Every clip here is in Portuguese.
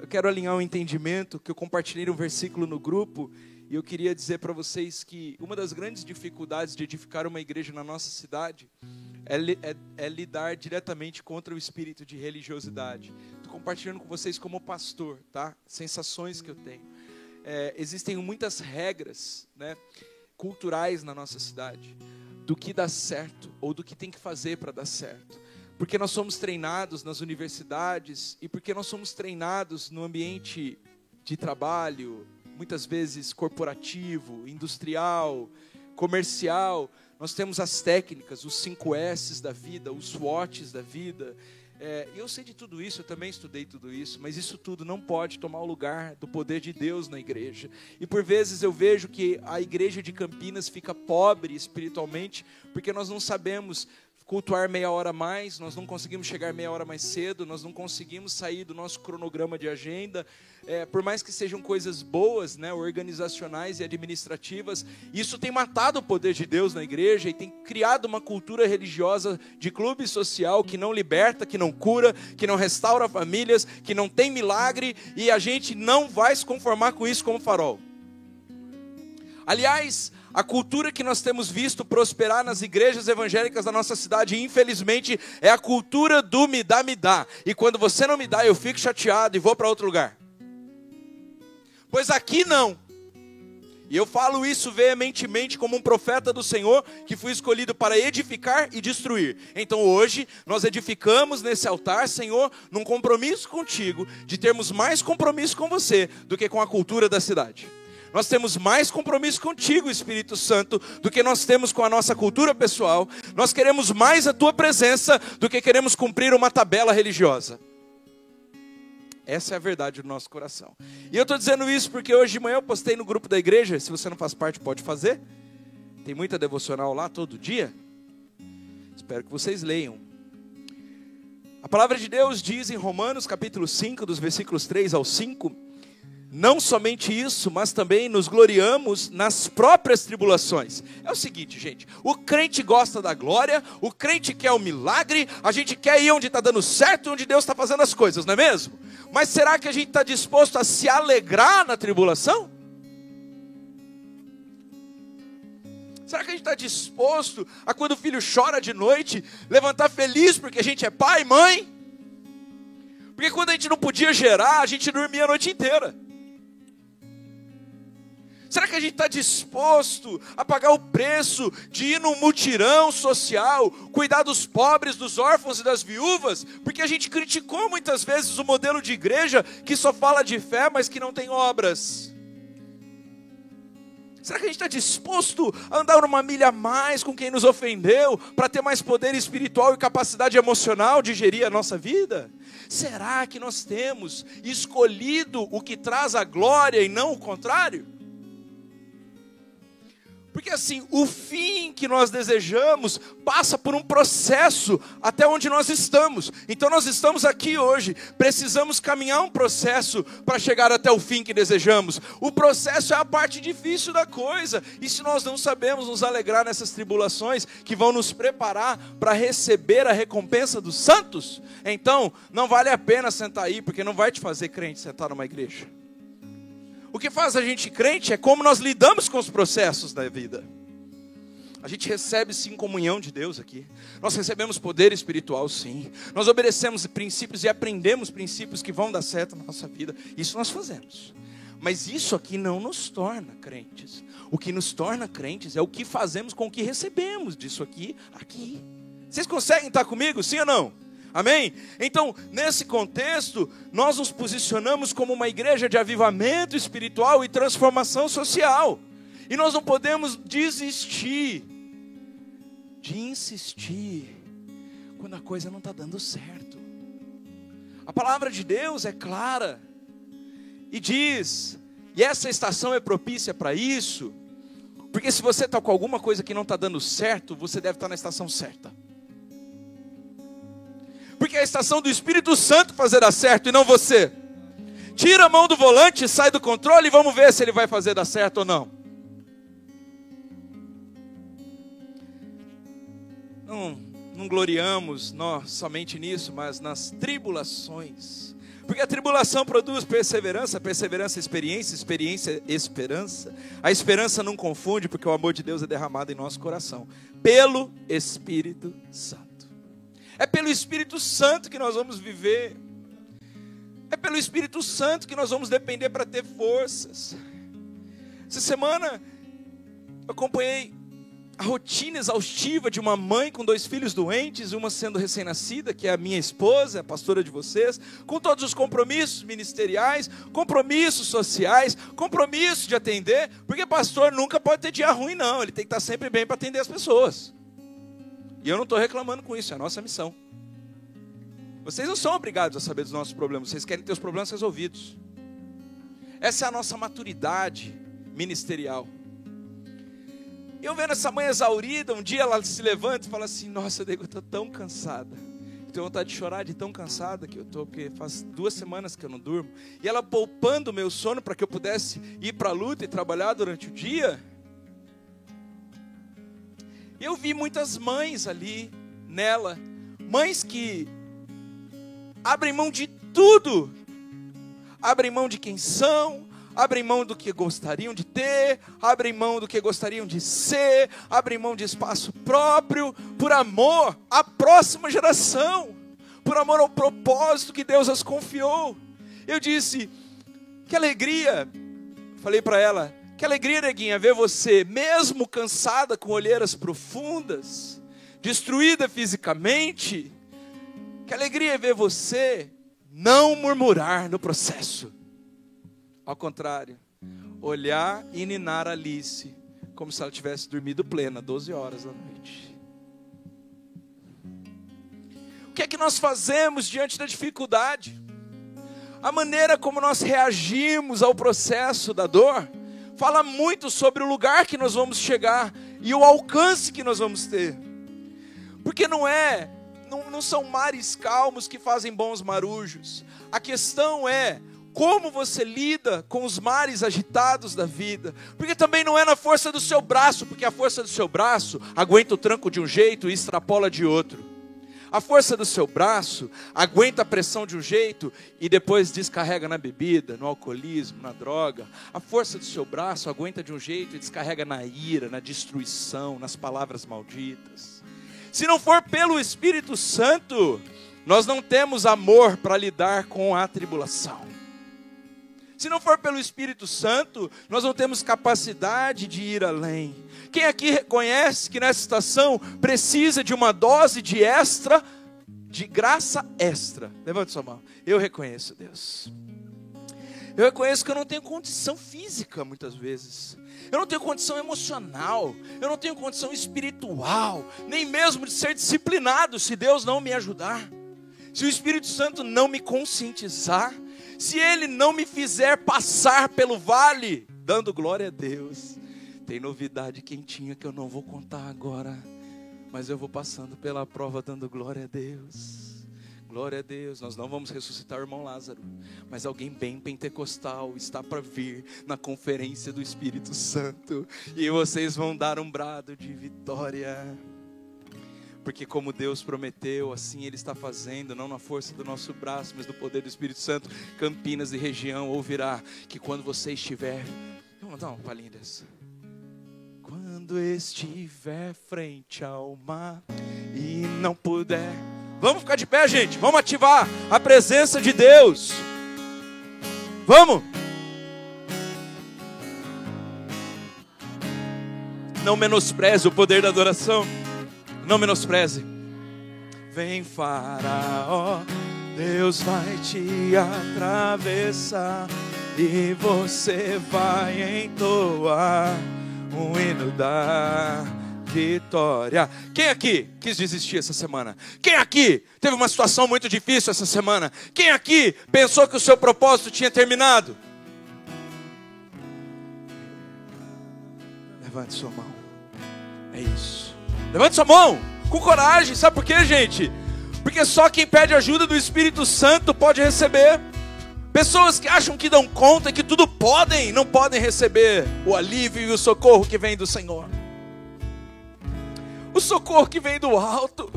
Eu quero alinhar um entendimento que eu compartilhei um versículo no grupo e eu queria dizer para vocês que uma das grandes dificuldades de edificar uma igreja na nossa cidade é, é, é lidar diretamente contra o espírito de religiosidade. Estou compartilhando com vocês como pastor, tá? Sensações que eu tenho. É, existem muitas regras, né, culturais na nossa cidade do que dá certo ou do que tem que fazer para dar certo porque nós somos treinados nas universidades e porque nós somos treinados no ambiente de trabalho, muitas vezes corporativo, industrial, comercial. Nós temos as técnicas, os 5 S's da vida, os SWOTs da vida. É, eu sei de tudo isso, eu também estudei tudo isso, mas isso tudo não pode tomar o lugar do poder de Deus na igreja. E por vezes eu vejo que a igreja de Campinas fica pobre espiritualmente, porque nós não sabemos cultuar meia hora mais, nós não conseguimos chegar meia hora mais cedo, nós não conseguimos sair do nosso cronograma de agenda, é, por mais que sejam coisas boas, né, organizacionais e administrativas, isso tem matado o poder de Deus na igreja e tem criado uma cultura religiosa de clube social que não liberta, que não cura, que não restaura famílias, que não tem milagre e a gente não vai se conformar com isso como farol. Aliás, a cultura que nós temos visto prosperar nas igrejas evangélicas da nossa cidade, infelizmente, é a cultura do me dá, me dá. E quando você não me dá, eu fico chateado e vou para outro lugar. Pois aqui não. E eu falo isso veementemente como um profeta do Senhor que fui escolhido para edificar e destruir. Então hoje nós edificamos nesse altar, Senhor, num compromisso contigo, de termos mais compromisso com você do que com a cultura da cidade. Nós temos mais compromisso contigo, Espírito Santo, do que nós temos com a nossa cultura pessoal. Nós queremos mais a tua presença do que queremos cumprir uma tabela religiosa. Essa é a verdade do nosso coração. E eu estou dizendo isso porque hoje de manhã eu postei no grupo da igreja. Se você não faz parte, pode fazer. Tem muita devocional lá todo dia. Espero que vocês leiam. A palavra de Deus diz em Romanos capítulo 5, dos versículos 3 ao 5 não somente isso, mas também nos gloriamos nas próprias tribulações. É o seguinte, gente: o crente gosta da glória, o crente quer o milagre, a gente quer ir onde está dando certo, onde Deus está fazendo as coisas, não é mesmo? Mas será que a gente está disposto a se alegrar na tribulação? Será que a gente está disposto a, quando o filho chora de noite, levantar feliz porque a gente é pai, mãe? Porque quando a gente não podia gerar, a gente dormia a noite inteira. Será que a gente está disposto a pagar o preço de ir num mutirão social, cuidar dos pobres, dos órfãos e das viúvas? Porque a gente criticou muitas vezes o modelo de igreja que só fala de fé, mas que não tem obras. Será que a gente está disposto a andar uma milha a mais com quem nos ofendeu, para ter mais poder espiritual e capacidade emocional de gerir a nossa vida? Será que nós temos escolhido o que traz a glória e não o contrário? Porque assim, o fim que nós desejamos passa por um processo até onde nós estamos. Então nós estamos aqui hoje, precisamos caminhar um processo para chegar até o fim que desejamos. O processo é a parte difícil da coisa. E se nós não sabemos nos alegrar nessas tribulações que vão nos preparar para receber a recompensa dos santos, então não vale a pena sentar aí, porque não vai te fazer crente sentar numa igreja. O que faz a gente crente é como nós lidamos com os processos da vida. A gente recebe sim comunhão de Deus aqui. Nós recebemos poder espiritual, sim. Nós obedecemos princípios e aprendemos princípios que vão dar certo na nossa vida. Isso nós fazemos. Mas isso aqui não nos torna crentes. O que nos torna crentes é o que fazemos com o que recebemos disso aqui, aqui. Vocês conseguem estar comigo, sim ou não? Amém? Então, nesse contexto, nós nos posicionamos como uma igreja de avivamento espiritual e transformação social. E nós não podemos desistir de insistir quando a coisa não está dando certo. A palavra de Deus é clara e diz, e essa estação é propícia para isso, porque se você está com alguma coisa que não está dando certo, você deve estar na estação certa porque é a estação do Espírito Santo fazer dar certo e não você. Tira a mão do volante, sai do controle e vamos ver se ele vai fazer dar certo ou não. Não, não gloriamos nós somente nisso, mas nas tribulações Porque a tribulação produz perseverança, perseverança, experiência, experiência, esperança. A esperança não confunde, porque o amor de Deus é derramado em nosso coração, pelo Espírito Santo. É pelo Espírito Santo que nós vamos viver. É pelo Espírito Santo que nós vamos depender para ter forças. Essa semana eu acompanhei a rotina exaustiva de uma mãe com dois filhos doentes, uma sendo recém-nascida, que é a minha esposa, a pastora de vocês, com todos os compromissos ministeriais, compromissos sociais, compromisso de atender, porque pastor nunca pode ter dia ruim, não, ele tem que estar sempre bem para atender as pessoas. E eu não estou reclamando com isso, é a nossa missão. Vocês não são obrigados a saber dos nossos problemas, vocês querem ter os problemas resolvidos. Essa é a nossa maturidade ministerial. Eu vendo essa mãe exaurida, um dia ela se levanta e fala assim: Nossa, eu estou tão cansada. Tenho vontade de chorar de tão cansada que eu estou, porque faz duas semanas que eu não durmo. E ela poupando o meu sono para que eu pudesse ir para a luta e trabalhar durante o dia. Eu vi muitas mães ali nela, mães que abrem mão de tudo, abrem mão de quem são, abrem mão do que gostariam de ter, abrem mão do que gostariam de ser, abrem mão de espaço próprio, por amor à próxima geração, por amor ao propósito que Deus as confiou. Eu disse: que alegria, falei para ela, que alegria, neguinha, ver você, mesmo cansada com olheiras profundas, destruída fisicamente, que alegria ver você não murmurar no processo ao contrário, olhar e ninar Alice como se ela tivesse dormido plena, 12 horas da noite. O que é que nós fazemos diante da dificuldade? A maneira como nós reagimos ao processo da dor fala muito sobre o lugar que nós vamos chegar e o alcance que nós vamos ter. Porque não é, não, não são mares calmos que fazem bons marujos. A questão é como você lida com os mares agitados da vida, porque também não é na força do seu braço, porque a força do seu braço aguenta o tranco de um jeito e extrapola de outro. A força do seu braço aguenta a pressão de um jeito e depois descarrega na bebida, no alcoolismo, na droga. A força do seu braço aguenta de um jeito e descarrega na ira, na destruição, nas palavras malditas. Se não for pelo Espírito Santo, nós não temos amor para lidar com a tribulação. Se não for pelo Espírito Santo, nós não temos capacidade de ir além. Quem aqui reconhece que nessa estação precisa de uma dose de extra, de graça extra? Levante sua mão. Eu reconheço, Deus. Eu reconheço que eu não tenho condição física muitas vezes. Eu não tenho condição emocional, eu não tenho condição espiritual, nem mesmo de ser disciplinado se Deus não me ajudar. Se o Espírito Santo não me conscientizar, se ele não me fizer passar pelo vale, dando glória a Deus. Tem novidade quentinha que eu não vou contar agora, mas eu vou passando pela prova dando glória a Deus. Glória a Deus, nós não vamos ressuscitar o irmão Lázaro, mas alguém bem pentecostal está para vir na conferência do Espírito Santo, e vocês vão dar um brado de vitória porque como Deus prometeu, assim Ele está fazendo, não na força do nosso braço, mas do poder do Espírito Santo. Campinas e região ouvirá que quando você estiver, vamos dar uma palhinha dessa. Quando estiver frente ao mar e não puder, vamos ficar de pé, gente. Vamos ativar a presença de Deus. Vamos. Não menospreze o poder da adoração. Não menospreze. Vem Faraó, Deus vai te atravessar e você vai entoar um hino da vitória. Quem aqui quis desistir essa semana? Quem aqui teve uma situação muito difícil essa semana? Quem aqui pensou que o seu propósito tinha terminado? Levante sua mão. É isso. Levante sua mão, com coragem. Sabe por quê, gente? Porque só quem pede ajuda do Espírito Santo pode receber. Pessoas que acham que dão conta, que tudo podem, não podem receber o alívio e o socorro que vem do Senhor. O socorro que vem do alto.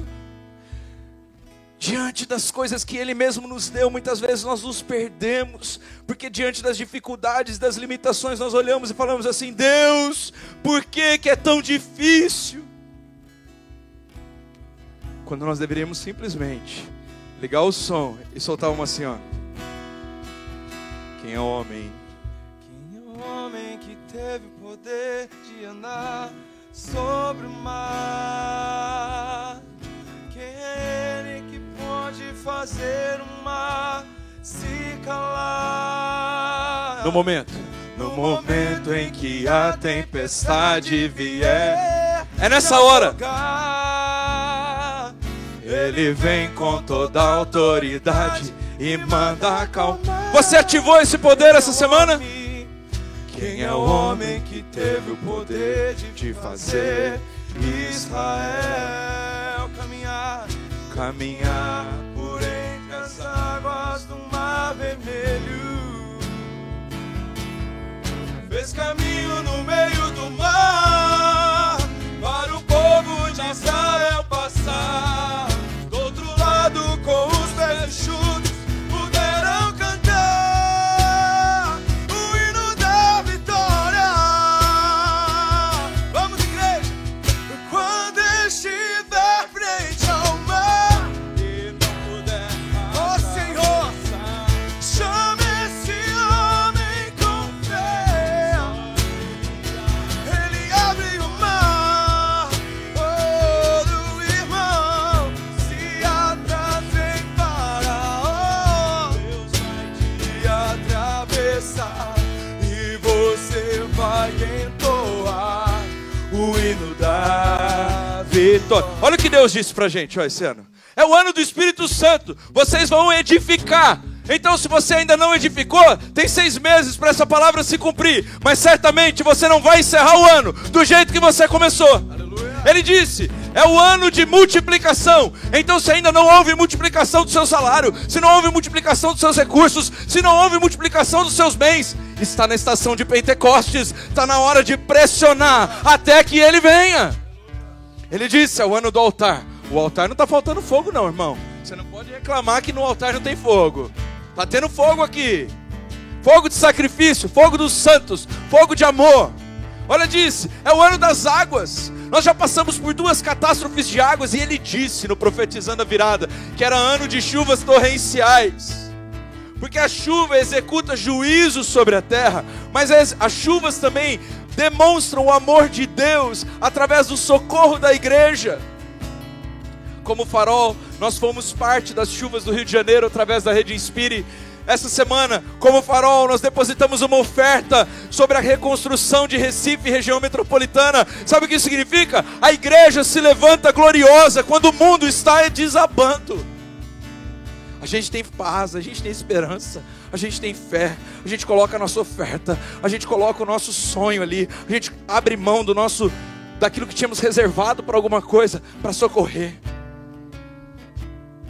diante das coisas que Ele mesmo nos deu, muitas vezes nós nos perdemos, porque diante das dificuldades, das limitações, nós olhamos e falamos assim: Deus, por que, que é tão difícil? Quando nós deveríamos simplesmente ligar o som e soltar uma assim, ó. Quem é o homem? Quem é o homem que teve o poder de andar sobre o mar? Quem é ele que pode fazer o mar se calar? No momento. No momento em que a tempestade vier. É nessa hora. Ele vem com toda a autoridade e manda acalmar. Você ativou esse poder essa semana? Quem é o homem que teve o poder de fazer Israel caminhar, caminhar por entre as águas do mar vermelho? Fez caminho no meio do mar para o povo de Israel passar. Olha o que Deus disse pra gente ó, esse ano. É o ano do Espírito Santo. Vocês vão edificar. Então, se você ainda não edificou, tem seis meses para essa palavra se cumprir. Mas certamente você não vai encerrar o ano do jeito que você começou. Ele disse: é o ano de multiplicação. Então, se ainda não houve multiplicação do seu salário, se não houve multiplicação dos seus recursos, se não houve multiplicação dos seus bens, está na estação de Pentecostes. Está na hora de pressionar até que ele venha. Ele disse: é o ano do altar. O altar não está faltando fogo, não, irmão. Você não pode reclamar que no altar não tem fogo. Está tendo fogo aqui. Fogo de sacrifício, fogo dos santos, fogo de amor. Olha, disse: é o ano das águas. Nós já passamos por duas catástrofes de águas e ele disse no Profetizando a Virada que era ano de chuvas torrenciais. Porque a chuva executa juízo sobre a terra, mas as, as chuvas também demonstram o amor de Deus através do socorro da igreja. Como farol, nós fomos parte das chuvas do Rio de Janeiro através da rede Inspire. Essa semana, como farol, nós depositamos uma oferta sobre a reconstrução de Recife, região metropolitana. Sabe o que isso significa? A igreja se levanta gloriosa quando o mundo está desabando. A gente tem paz, a gente tem esperança, a gente tem fé, a gente coloca a nossa oferta, a gente coloca o nosso sonho ali, a gente abre mão do nosso daquilo que tínhamos reservado para alguma coisa, para socorrer.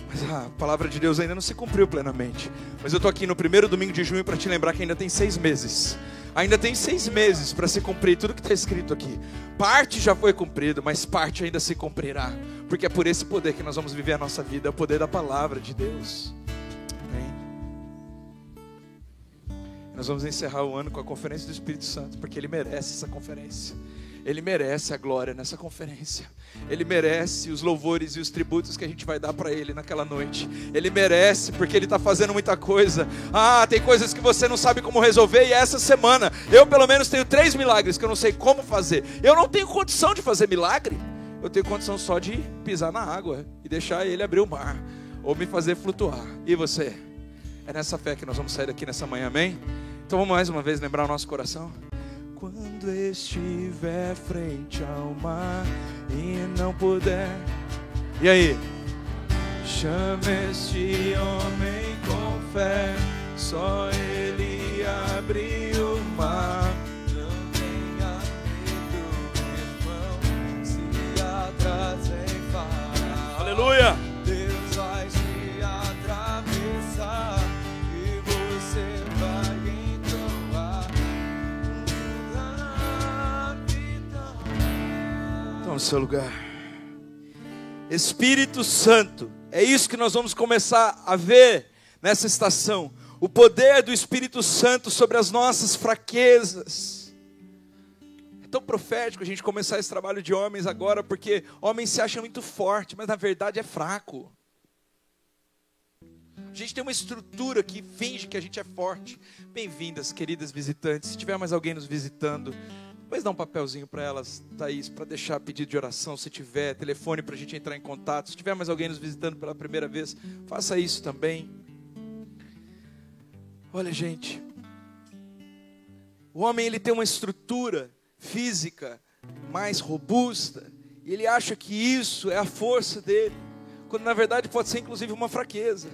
Mas a palavra de Deus ainda não se cumpriu plenamente. Mas eu estou aqui no primeiro domingo de junho para te lembrar que ainda tem seis meses. Ainda tem seis meses para se cumprir tudo que está escrito aqui. Parte já foi cumprido, mas parte ainda se cumprirá. Porque é por esse poder que nós vamos viver a nossa vida é o poder da palavra de Deus. Amém. Nós vamos encerrar o ano com a conferência do Espírito Santo, porque ele merece essa conferência. Ele merece a glória nessa conferência. Ele merece os louvores e os tributos que a gente vai dar para Ele naquela noite. Ele merece, porque Ele está fazendo muita coisa. Ah, tem coisas que você não sabe como resolver, e essa semana eu, pelo menos, tenho três milagres que eu não sei como fazer. Eu não tenho condição de fazer milagre, eu tenho condição só de pisar na água e deixar Ele abrir o mar, ou me fazer flutuar. E você? É nessa fé que nós vamos sair daqui nessa manhã, amém? Então vamos mais uma vez lembrar o nosso coração. Quando estiver frente ao mar e não puder. E aí? Chame este homem com fé, só ele abriu o mar. Não tenha medo, irmão, se atrasa em Faraó. Aleluia! No seu lugar. Espírito Santo É isso que nós vamos começar a ver nessa estação. O poder do Espírito Santo sobre as nossas fraquezas. É tão profético a gente começar esse trabalho de homens agora, porque homem se acha muito forte, mas na verdade é fraco. A gente tem uma estrutura que finge que a gente é forte. Bem-vindas, queridas visitantes. Se tiver mais alguém nos visitando, depois dá um papelzinho para elas, Thaís, para deixar pedido de oração, se tiver, telefone para a gente entrar em contato. Se tiver mais alguém nos visitando pela primeira vez, faça isso também. Olha, gente, o homem ele tem uma estrutura física mais robusta, e ele acha que isso é a força dele, quando na verdade pode ser inclusive uma fraqueza.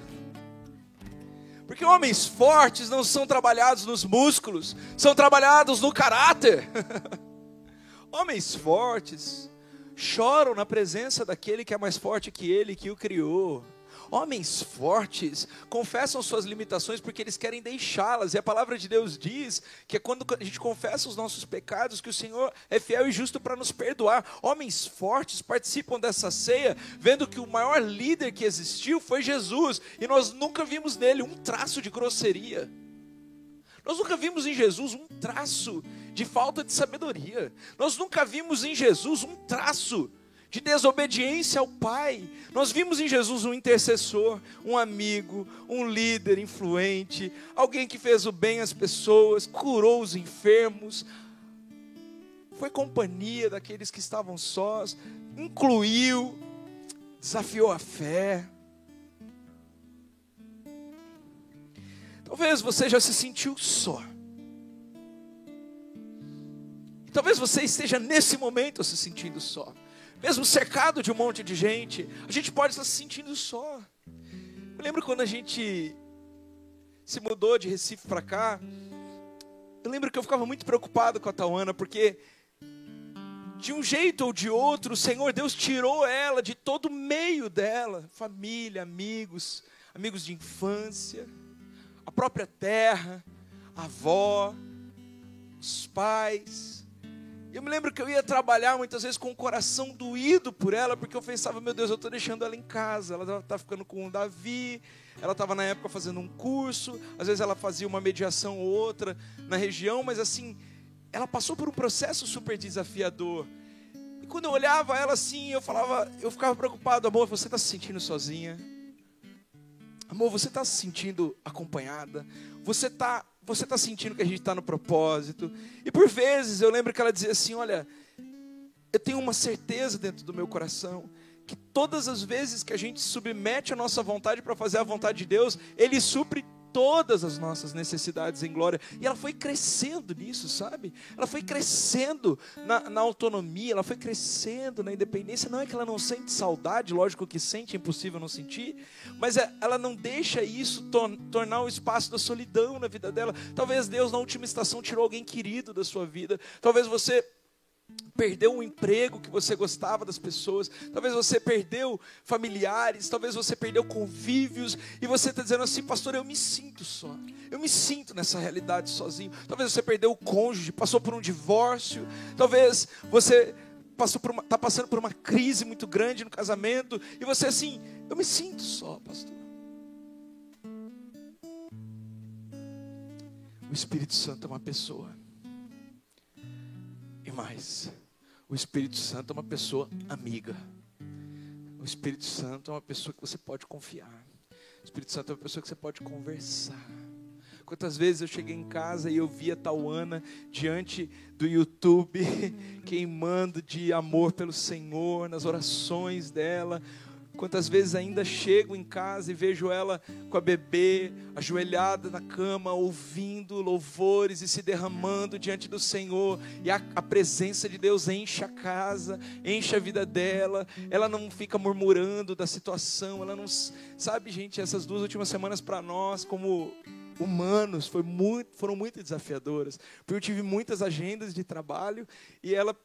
Porque homens fortes não são trabalhados nos músculos, são trabalhados no caráter. homens fortes choram na presença daquele que é mais forte que ele, que o criou. Homens fortes confessam suas limitações porque eles querem deixá-las. E a palavra de Deus diz que é quando a gente confessa os nossos pecados que o Senhor é fiel e justo para nos perdoar. Homens fortes participam dessa ceia, vendo que o maior líder que existiu foi Jesus, e nós nunca vimos nele um traço de grosseria. Nós nunca vimos em Jesus um traço de falta de sabedoria. Nós nunca vimos em Jesus um traço de desobediência ao Pai. Nós vimos em Jesus um intercessor, um amigo, um líder influente, alguém que fez o bem às pessoas, curou os enfermos, foi companhia daqueles que estavam sós, incluiu, desafiou a fé. Talvez você já se sentiu só. talvez você esteja nesse momento se sentindo só mesmo cercado de um monte de gente, a gente pode estar se sentindo só. Eu lembro quando a gente se mudou de Recife para cá, eu lembro que eu ficava muito preocupado com a Tauana, porque de um jeito ou de outro, o Senhor Deus tirou ela de todo o meio dela, família, amigos, amigos de infância, a própria terra, a avó, os pais. Eu me lembro que eu ia trabalhar muitas vezes com o coração doído por ela, porque eu pensava, meu Deus, eu estou deixando ela em casa. Ela está ficando com o Davi, ela estava na época fazendo um curso, às vezes ela fazia uma mediação ou outra na região, mas assim, ela passou por um processo super desafiador. E quando eu olhava ela assim, eu falava, eu ficava preocupado, amor, você está se sentindo sozinha? Amor, você está se sentindo acompanhada? Você está você está sentindo que a gente está no propósito. E por vezes eu lembro que ela dizia assim: Olha, eu tenho uma certeza dentro do meu coração que todas as vezes que a gente submete a nossa vontade para fazer a vontade de Deus, Ele supre todas as nossas necessidades em glória. E ela foi crescendo nisso, sabe? Ela foi crescendo na, na, autonomia, ela foi crescendo na independência. Não é que ela não sente saudade, lógico que sente, é impossível não sentir, mas é, ela não deixa isso tor tornar um espaço da solidão na vida dela. Talvez Deus, na última estação, tirou alguém querido da sua vida. Talvez você perdeu um emprego que você gostava das pessoas, talvez você perdeu familiares, talvez você perdeu convívios, e você está dizendo assim, pastor, eu me sinto só, eu me sinto nessa realidade sozinho. Talvez você perdeu o cônjuge, passou por um divórcio, talvez você passou por está passando por uma crise muito grande no casamento, e você assim, eu me sinto só, pastor. O Espírito Santo é uma pessoa. Mais, o Espírito Santo é uma pessoa amiga. O Espírito Santo é uma pessoa que você pode confiar. O Espírito Santo é uma pessoa que você pode conversar. Quantas vezes eu cheguei em casa e eu via Tauana diante do YouTube, queimando de amor pelo Senhor, nas orações dela, Quantas vezes ainda chego em casa e vejo ela com a bebê, ajoelhada na cama, ouvindo louvores e se derramando diante do Senhor, e a, a, presença de Deus enche a casa, enche a vida dela, ela não fica murmurando da situação, ela não. Sabe, gente, essas duas últimas semanas para nós, como humanos, muito, foram muito desafiadoras, porque eu tive muitas agendas de trabalho e ela,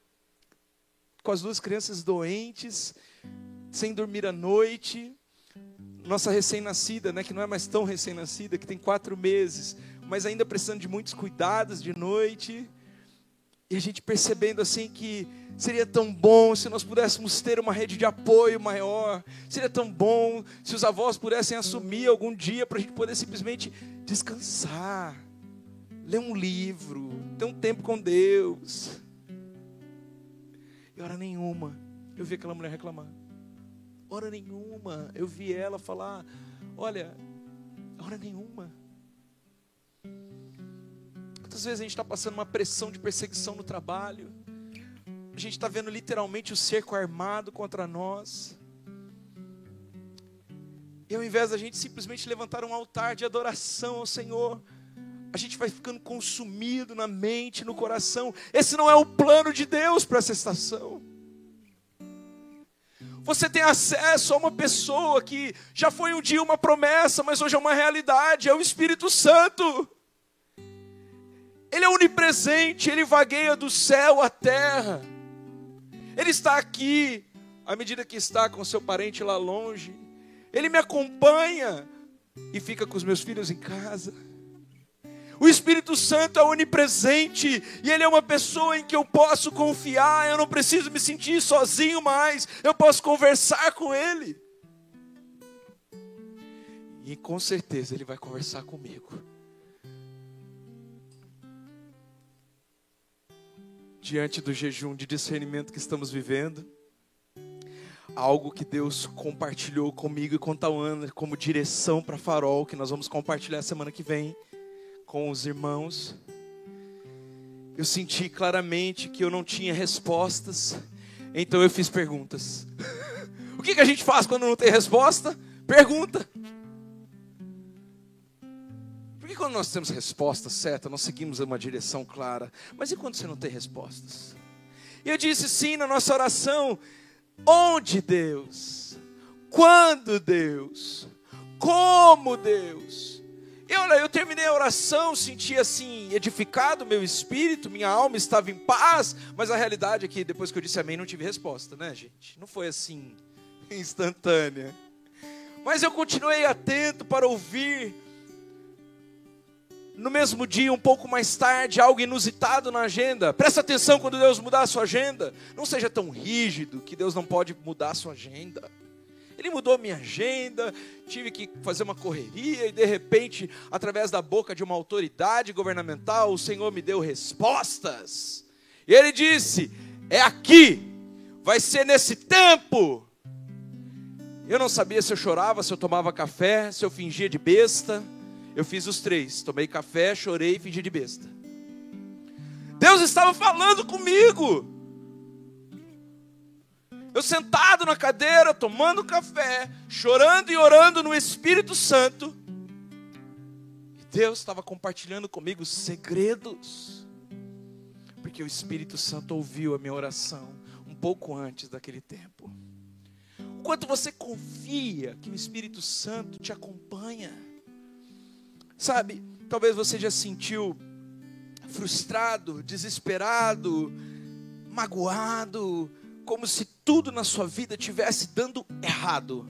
com as duas crianças doentes, sem dormir à noite. Nossa recém-nascida, né, que não é mais tão recém-nascida, que tem quatro meses, mas ainda precisando de muitos cuidados de noite. E a gente percebendo assim que seria tão bom se nós pudéssemos ter uma rede de apoio maior. Seria tão bom se os avós pudessem assumir algum dia para a gente poder simplesmente descansar, ler um livro, ter um tempo com Deus. E hora nenhuma eu vi aquela mulher reclamar. Hora nenhuma eu vi ela falar: Olha, hora nenhuma. Quantas vezes a gente está passando uma pressão de perseguição no trabalho? A gente está vendo literalmente o cerco armado contra nós. E ao invés da gente simplesmente levantar um altar de adoração ao Senhor, a gente vai ficando consumido na mente, no coração. Esse não é o plano de Deus para essa estação. Você tem acesso a uma pessoa que já foi um dia uma promessa, mas hoje é uma realidade, é o Espírito Santo. Ele é onipresente, ele vagueia do céu à terra. Ele está aqui, à medida que está com seu parente lá longe. Ele me acompanha e fica com os meus filhos em casa. O Espírito Santo é onipresente e Ele é uma pessoa em que eu posso confiar. Eu não preciso me sentir sozinho mais. Eu posso conversar com Ele. E com certeza Ele vai conversar comigo. Diante do jejum de discernimento que estamos vivendo, algo que Deus compartilhou comigo e com Tauana como direção para Farol, que nós vamos compartilhar semana que vem com os irmãos, eu senti claramente que eu não tinha respostas, então eu fiz perguntas. o que, que a gente faz quando não tem resposta? Pergunta. Porque quando nós temos resposta certa, nós seguimos uma direção clara. Mas e quando você não tem respostas? Eu disse sim na nossa oração: onde Deus? Quando Deus? Como Deus? E olha, eu terminei a oração, senti assim, edificado meu espírito, minha alma estava em paz, mas a realidade é que depois que eu disse amém, não tive resposta, né, gente? Não foi assim, instantânea. Mas eu continuei atento para ouvir. No mesmo dia, um pouco mais tarde, algo inusitado na agenda. Presta atenção quando Deus mudar a sua agenda. Não seja tão rígido que Deus não pode mudar a sua agenda. Ele mudou minha agenda, tive que fazer uma correria e de repente, através da boca de uma autoridade governamental, o Senhor me deu respostas. E ele disse: "É aqui, vai ser nesse tempo". Eu não sabia se eu chorava, se eu tomava café, se eu fingia de besta. Eu fiz os três: tomei café, chorei e fingi de besta. Deus estava falando comigo. Eu sentado na cadeira, tomando café, chorando e orando no Espírito Santo. E Deus estava compartilhando comigo segredos. Porque o Espírito Santo ouviu a minha oração um pouco antes daquele tempo. O quanto você confia que o Espírito Santo te acompanha. Sabe, talvez você já sentiu frustrado, desesperado, magoado, como se tudo na sua vida tivesse dando errado.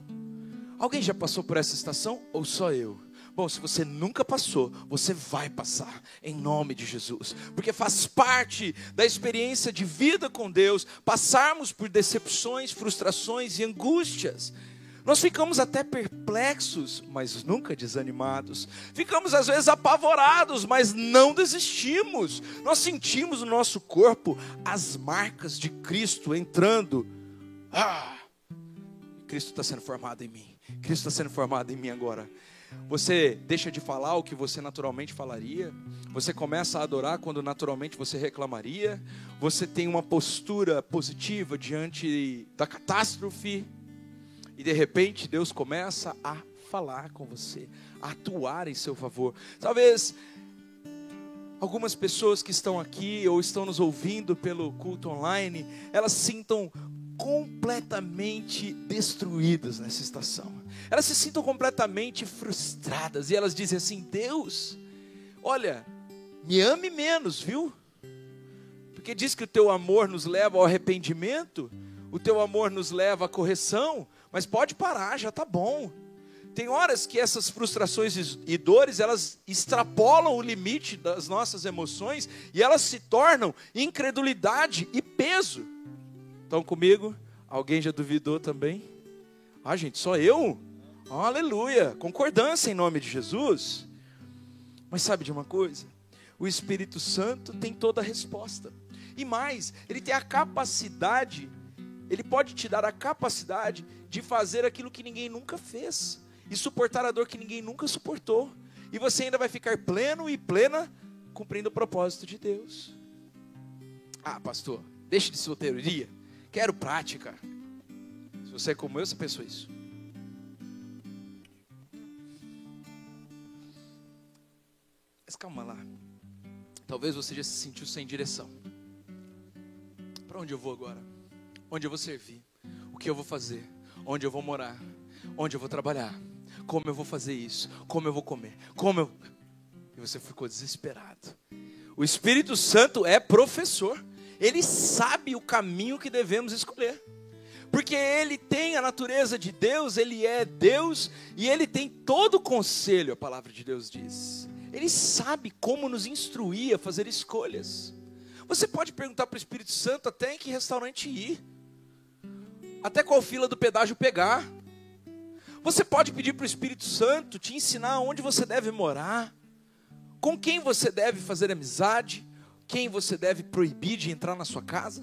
Alguém já passou por essa estação ou só eu? Bom, se você nunca passou, você vai passar, em nome de Jesus, porque faz parte da experiência de vida com Deus passarmos por decepções, frustrações e angústias. Nós ficamos até perplexos, mas nunca desanimados. Ficamos às vezes apavorados, mas não desistimos. Nós sentimos no nosso corpo as marcas de Cristo entrando. Ah! Cristo está sendo formado em mim. Cristo está sendo formado em mim agora. Você deixa de falar o que você naturalmente falaria. Você começa a adorar quando naturalmente você reclamaria. Você tem uma postura positiva diante da catástrofe e de repente Deus começa a falar com você, a atuar em seu favor. Talvez algumas pessoas que estão aqui ou estão nos ouvindo pelo culto online, elas sintam completamente destruídas nessa estação. Elas se sintam completamente frustradas e elas dizem assim: Deus, olha, me ame menos, viu? Porque diz que o teu amor nos leva ao arrependimento, o teu amor nos leva à correção, mas pode parar, já está bom. Tem horas que essas frustrações e dores, elas extrapolam o limite das nossas emoções e elas se tornam incredulidade e peso. Estão comigo? Alguém já duvidou também? Ah, gente, só eu? Aleluia! Concordância em nome de Jesus. Mas sabe de uma coisa? O Espírito Santo tem toda a resposta. E mais, ele tem a capacidade, ele pode te dar a capacidade de fazer aquilo que ninguém nunca fez e suportar a dor que ninguém nunca suportou. E você ainda vai ficar pleno e plena cumprindo o propósito de Deus. Ah, pastor, deixe de solteiria. Quero prática. Se você é como eu, você pensou isso. Mas calma lá. Talvez você já se sentiu sem direção. Para onde eu vou agora? Onde eu vou servir? O que eu vou fazer? Onde eu vou morar? Onde eu vou trabalhar? Como eu vou fazer isso? Como eu vou comer? Como eu. E você ficou desesperado. O Espírito Santo é professor. Ele sabe o caminho que devemos escolher. Porque ele tem a natureza de Deus, ele é Deus e ele tem todo o conselho, a palavra de Deus diz. Ele sabe como nos instruir a fazer escolhas. Você pode perguntar para o Espírito Santo até em que restaurante ir, até qual fila do pedágio pegar. Você pode pedir para o Espírito Santo te ensinar onde você deve morar, com quem você deve fazer amizade, quem você deve proibir de entrar na sua casa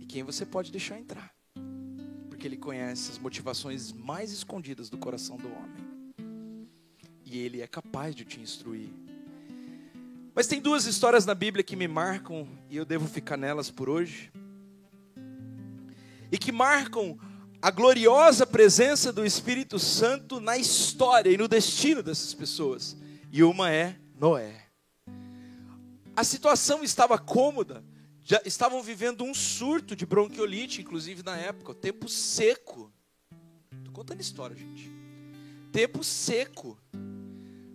e quem você pode deixar entrar, porque Ele conhece as motivações mais escondidas do coração do homem e Ele é capaz de te instruir. Mas tem duas histórias na Bíblia que me marcam e eu devo ficar nelas por hoje. E que marcam a gloriosa presença do Espírito Santo na história e no destino dessas pessoas. E uma é Noé. A situação estava cômoda, já estavam vivendo um surto de bronquiolite, inclusive na época, tempo seco. Estou contando história, gente. Tempo seco.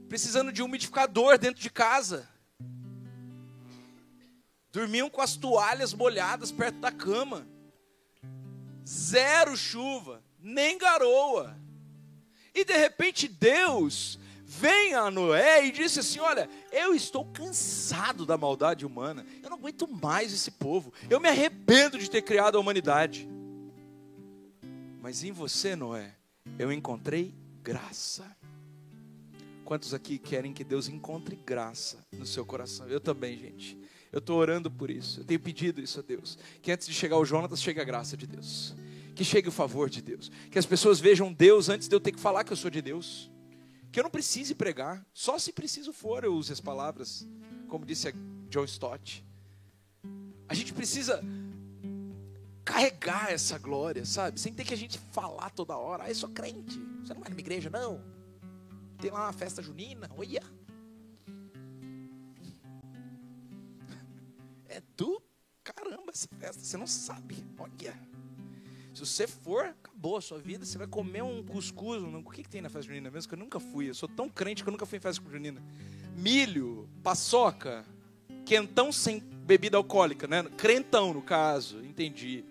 Precisando de um umidificador dentro de casa. Dormiam com as toalhas molhadas perto da cama zero chuva, nem garoa. E de repente Deus vem a Noé e disse assim: Olha, eu estou cansado da maldade humana, eu não aguento mais esse povo, eu me arrependo de ter criado a humanidade. Mas em você, Noé, eu encontrei graça. Quantos aqui querem que Deus encontre graça no seu coração? Eu também, gente. Eu estou orando por isso. Eu tenho pedido isso a Deus. Que antes de chegar o Jonatas, chegue a graça de Deus. Que chegue o favor de Deus. Que as pessoas vejam Deus antes de eu ter que falar que eu sou de Deus. Que eu não precise pregar. Só se preciso for eu use as palavras. Como disse a John Stott. A gente precisa carregar essa glória, sabe? Sem ter que a gente falar toda hora. Ah, eu sou crente. Você não vai numa igreja, não? Tem lá uma festa junina. Olha. Essa festa, você não sabe. Olha. Se você for, acabou a sua vida. Você vai comer um cuscuz. o que, que tem na festa junina mesmo? Que eu nunca fui. Eu sou tão crente que eu nunca fui em festa junina. Milho, paçoca, quentão sem bebida alcoólica, né? Crentão, no caso. Entendi.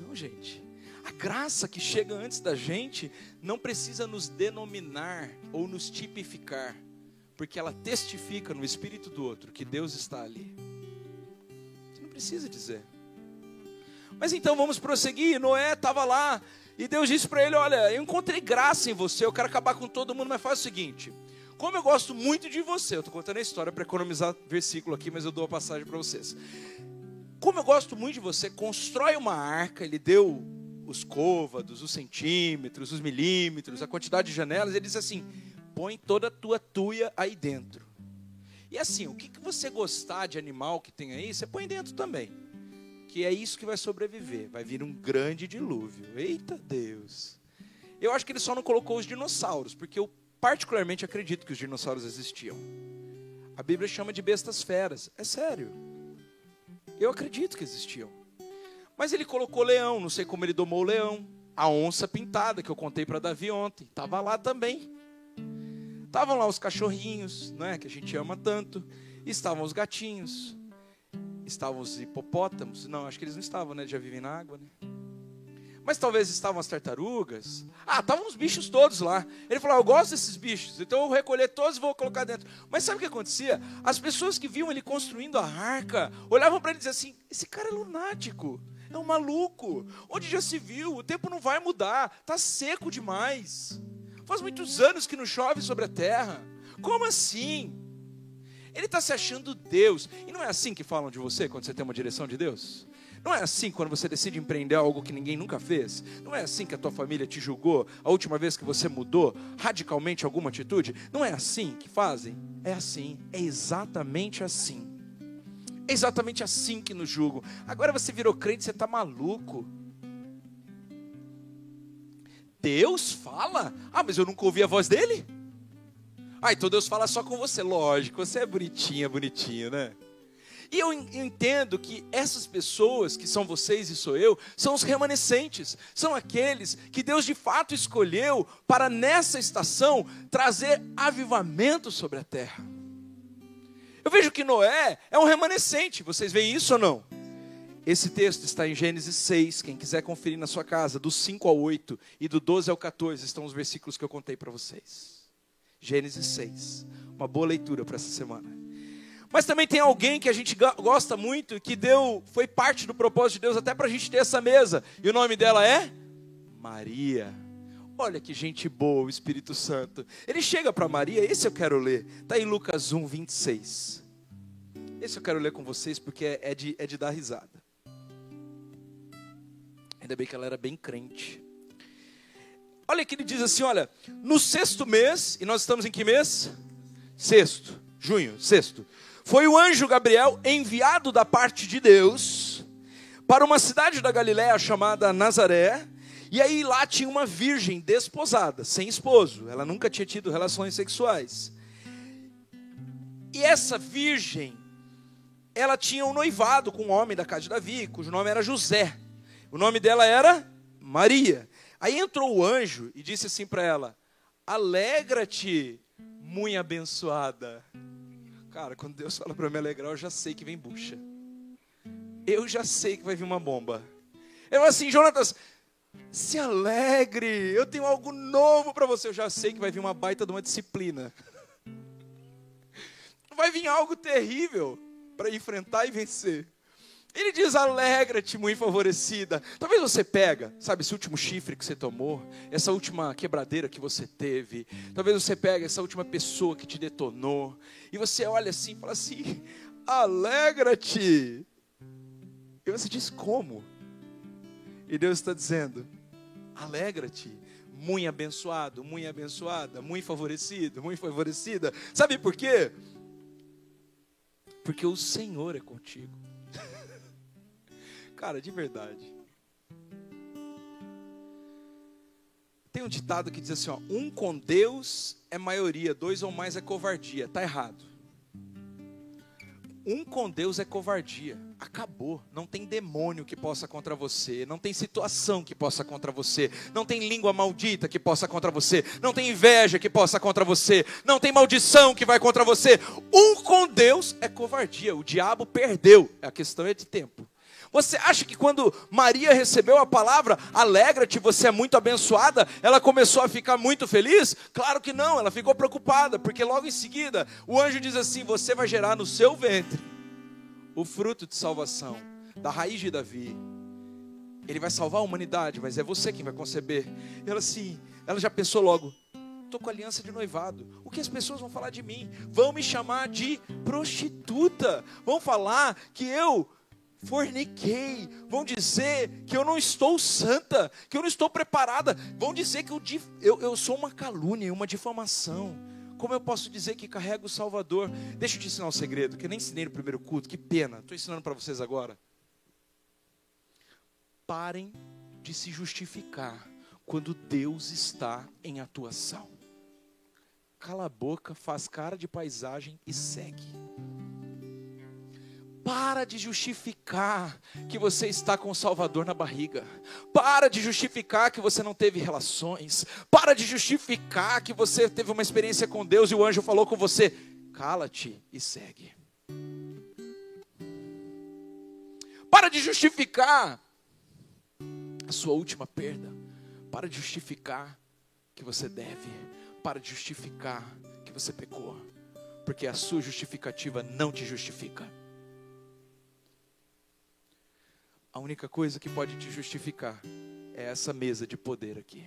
Não, gente. A graça que chega antes da gente não precisa nos denominar ou nos tipificar porque ela testifica no espírito do outro que Deus está ali. Você não precisa dizer. Mas então vamos prosseguir. Noé estava lá e Deus disse para ele: Olha, eu encontrei graça em você, eu quero acabar com todo mundo, mas faz o seguinte. Como eu gosto muito de você, eu estou contando a história para economizar versículo aqui, mas eu dou a passagem para vocês. Como eu gosto muito de você, constrói uma arca. Ele deu os côvados, os centímetros, os milímetros, a quantidade de janelas. Ele disse assim: põe toda a tua tuia aí dentro. E assim, o que, que você gostar de animal que tem aí, você põe dentro também. Que é isso que vai sobreviver. Vai vir um grande dilúvio. Eita Deus. Eu acho que ele só não colocou os dinossauros, porque eu particularmente acredito que os dinossauros existiam. A Bíblia chama de bestas feras. É sério. Eu acredito que existiam. Mas ele colocou leão, não sei como ele domou o leão. A onça pintada, que eu contei para Davi ontem, estava lá também. Estavam lá os cachorrinhos, né, que a gente ama tanto, estavam os gatinhos. estavam os hipopótamos. Não, acho que eles não estavam, né? Já vivem na água, né? Mas talvez estavam as tartarugas. Ah, estavam os bichos todos lá. Ele falou: Eu gosto desses bichos, então eu vou recolher todos e vou colocar dentro. Mas sabe o que acontecia? As pessoas que viam ele construindo a arca olhavam para ele e diziam assim: Esse cara é lunático, é um maluco. Onde já se viu? O tempo não vai mudar, está seco demais. Faz muitos anos que não chove sobre a terra. Como assim? Ele está se achando Deus. E não é assim que falam de você quando você tem uma direção de Deus? Não é assim quando você decide empreender algo que ninguém nunca fez? Não é assim que a tua família te julgou a última vez que você mudou radicalmente alguma atitude? Não é assim que fazem? É assim, é exatamente assim. É exatamente assim que nos julgam. Agora você virou crente, você está maluco. Deus fala? Ah, mas eu nunca ouvi a voz dele? Ah, então Deus fala só com você. Lógico, você é bonitinha, bonitinho, né? E eu entendo que essas pessoas, que são vocês e sou eu, são os remanescentes, são aqueles que Deus de fato escolheu para nessa estação trazer avivamento sobre a terra. Eu vejo que Noé é um remanescente, vocês veem isso ou não? Esse texto está em Gênesis 6, quem quiser conferir na sua casa, do 5 ao 8 e do 12 ao 14 estão os versículos que eu contei para vocês. Gênesis 6, uma boa leitura para essa semana. Mas também tem alguém que a gente gosta muito, que deu, foi parte do propósito de Deus até para a gente ter essa mesa. E o nome dela é Maria. Olha que gente boa, o Espírito Santo. Ele chega para Maria, esse eu quero ler. Está em Lucas 1, 26. Esse eu quero ler com vocês porque é, é de, é de dar risada. Ainda bem que ela era bem crente. Olha que ele diz assim: olha, no sexto mês, e nós estamos em que mês? Sexto, junho, sexto. Foi o anjo Gabriel enviado da parte de Deus para uma cidade da Galiléia chamada Nazaré. E aí lá tinha uma virgem desposada, sem esposo. Ela nunca tinha tido relações sexuais. E essa virgem, ela tinha um noivado com um homem da casa de Davi, cujo nome era José. O nome dela era Maria. Aí entrou o anjo e disse assim para ela: Alegra-te, muito abençoada. Cara, quando Deus fala para me alegrar, eu já sei que vem bucha. Eu já sei que vai vir uma bomba. Fala assim, Jonatas, se alegre, eu tenho algo novo para você. Eu já sei que vai vir uma baita de uma disciplina. Vai vir algo terrível para enfrentar e vencer. Ele diz: alegra-te, muito favorecida. Talvez você pega, sabe, esse último chifre que você tomou, essa última quebradeira que você teve. Talvez você pega essa última pessoa que te detonou. E você olha assim e fala assim: alegra-te. E você diz: como? E Deus está dizendo: alegra-te. Muito abençoado, muito abençoada, muito favorecido, muito favorecida. Sabe por quê? Porque o Senhor é contigo. Cara, de verdade. Tem um ditado que diz assim: ó, um com Deus é maioria, dois ou mais é covardia. Tá errado. Um com Deus é covardia. Acabou. Não tem demônio que possa contra você. Não tem situação que possa contra você. Não tem língua maldita que possa contra você. Não tem inveja que possa contra você. Não tem maldição que vai contra você. Um com Deus é covardia. O diabo perdeu. A questão é de tempo. Você acha que quando Maria recebeu a palavra, alegra-te, você é muito abençoada, ela começou a ficar muito feliz? Claro que não, ela ficou preocupada, porque logo em seguida o anjo diz assim: Você vai gerar no seu ventre o fruto de salvação, da raiz de Davi. Ele vai salvar a humanidade, mas é você quem vai conceber. Ela assim, ela já pensou logo: estou com aliança de noivado. O que as pessoas vão falar de mim? Vão me chamar de prostituta. Vão falar que eu forniquei, vão dizer que eu não estou santa, que eu não estou preparada, vão dizer que eu, eu, eu sou uma calúnia, uma difamação. Como eu posso dizer que carrego o Salvador? Deixa eu te ensinar um segredo, que eu nem ensinei no primeiro culto, que pena, estou ensinando para vocês agora. Parem de se justificar quando Deus está em atuação. Cala a boca, faz cara de paisagem e segue. Para de justificar que você está com o Salvador na barriga. Para de justificar que você não teve relações. Para de justificar que você teve uma experiência com Deus e o anjo falou com você. Cala-te e segue. Para de justificar a sua última perda. Para de justificar que você deve. Para de justificar que você pecou. Porque a sua justificativa não te justifica. A única coisa que pode te justificar é essa mesa de poder aqui.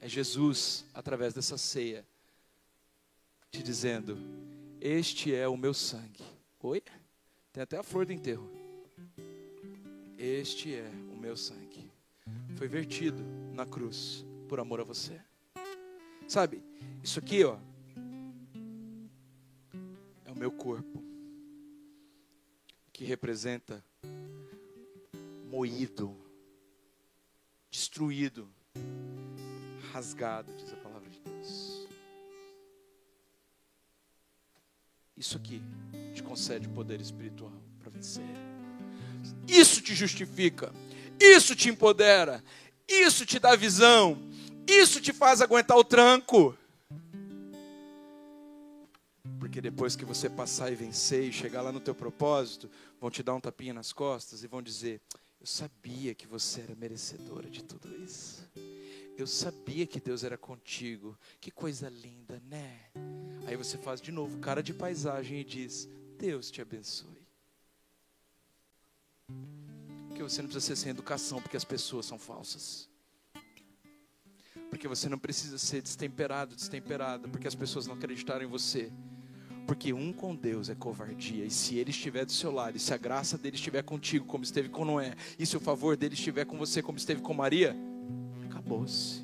É Jesus, através dessa ceia, te dizendo: Este é o meu sangue. Oi? Tem até a flor do enterro. Este é o meu sangue. Foi vertido na cruz por amor a você. Sabe, isso aqui, ó, é o meu corpo que representa moído, destruído, rasgado, diz a palavra de Deus. Isso aqui te concede poder espiritual para vencer. Isso te justifica, isso te empodera, isso te dá visão, isso te faz aguentar o tranco. Porque depois que você passar e vencer e chegar lá no teu propósito, vão te dar um tapinha nas costas e vão dizer: "Eu sabia que você era merecedora de tudo isso. Eu sabia que Deus era contigo. Que coisa linda, né?" Aí você faz de novo cara de paisagem e diz: "Deus te abençoe." Porque você não precisa ser sem educação, porque as pessoas são falsas. Porque você não precisa ser destemperado, destemperada, porque as pessoas não acreditaram em você. Porque um com Deus é covardia, e se Ele estiver do seu lado, e se a graça dele estiver contigo, como esteve com Noé, e se o favor dele estiver com você, como esteve com Maria, acabou-se.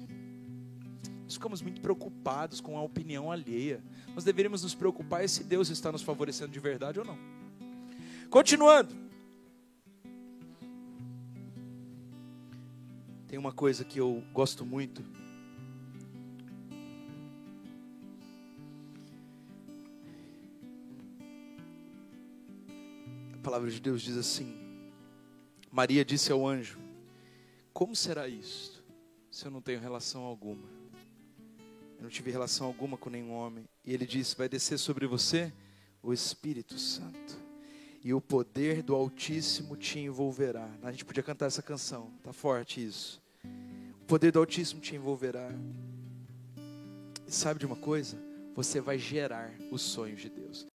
Nós ficamos muito preocupados com a opinião alheia. Nós deveríamos nos preocupar se Deus está nos favorecendo de verdade ou não. Continuando. Tem uma coisa que eu gosto muito. Palavra de Deus diz assim: Maria disse ao anjo: Como será isto, se eu não tenho relação alguma? Eu não tive relação alguma com nenhum homem. E ele disse: Vai descer sobre você o Espírito Santo, e o poder do Altíssimo te envolverá. A gente podia cantar essa canção, tá forte isso. O poder do Altíssimo te envolverá. E sabe de uma coisa? Você vai gerar os sonhos de Deus.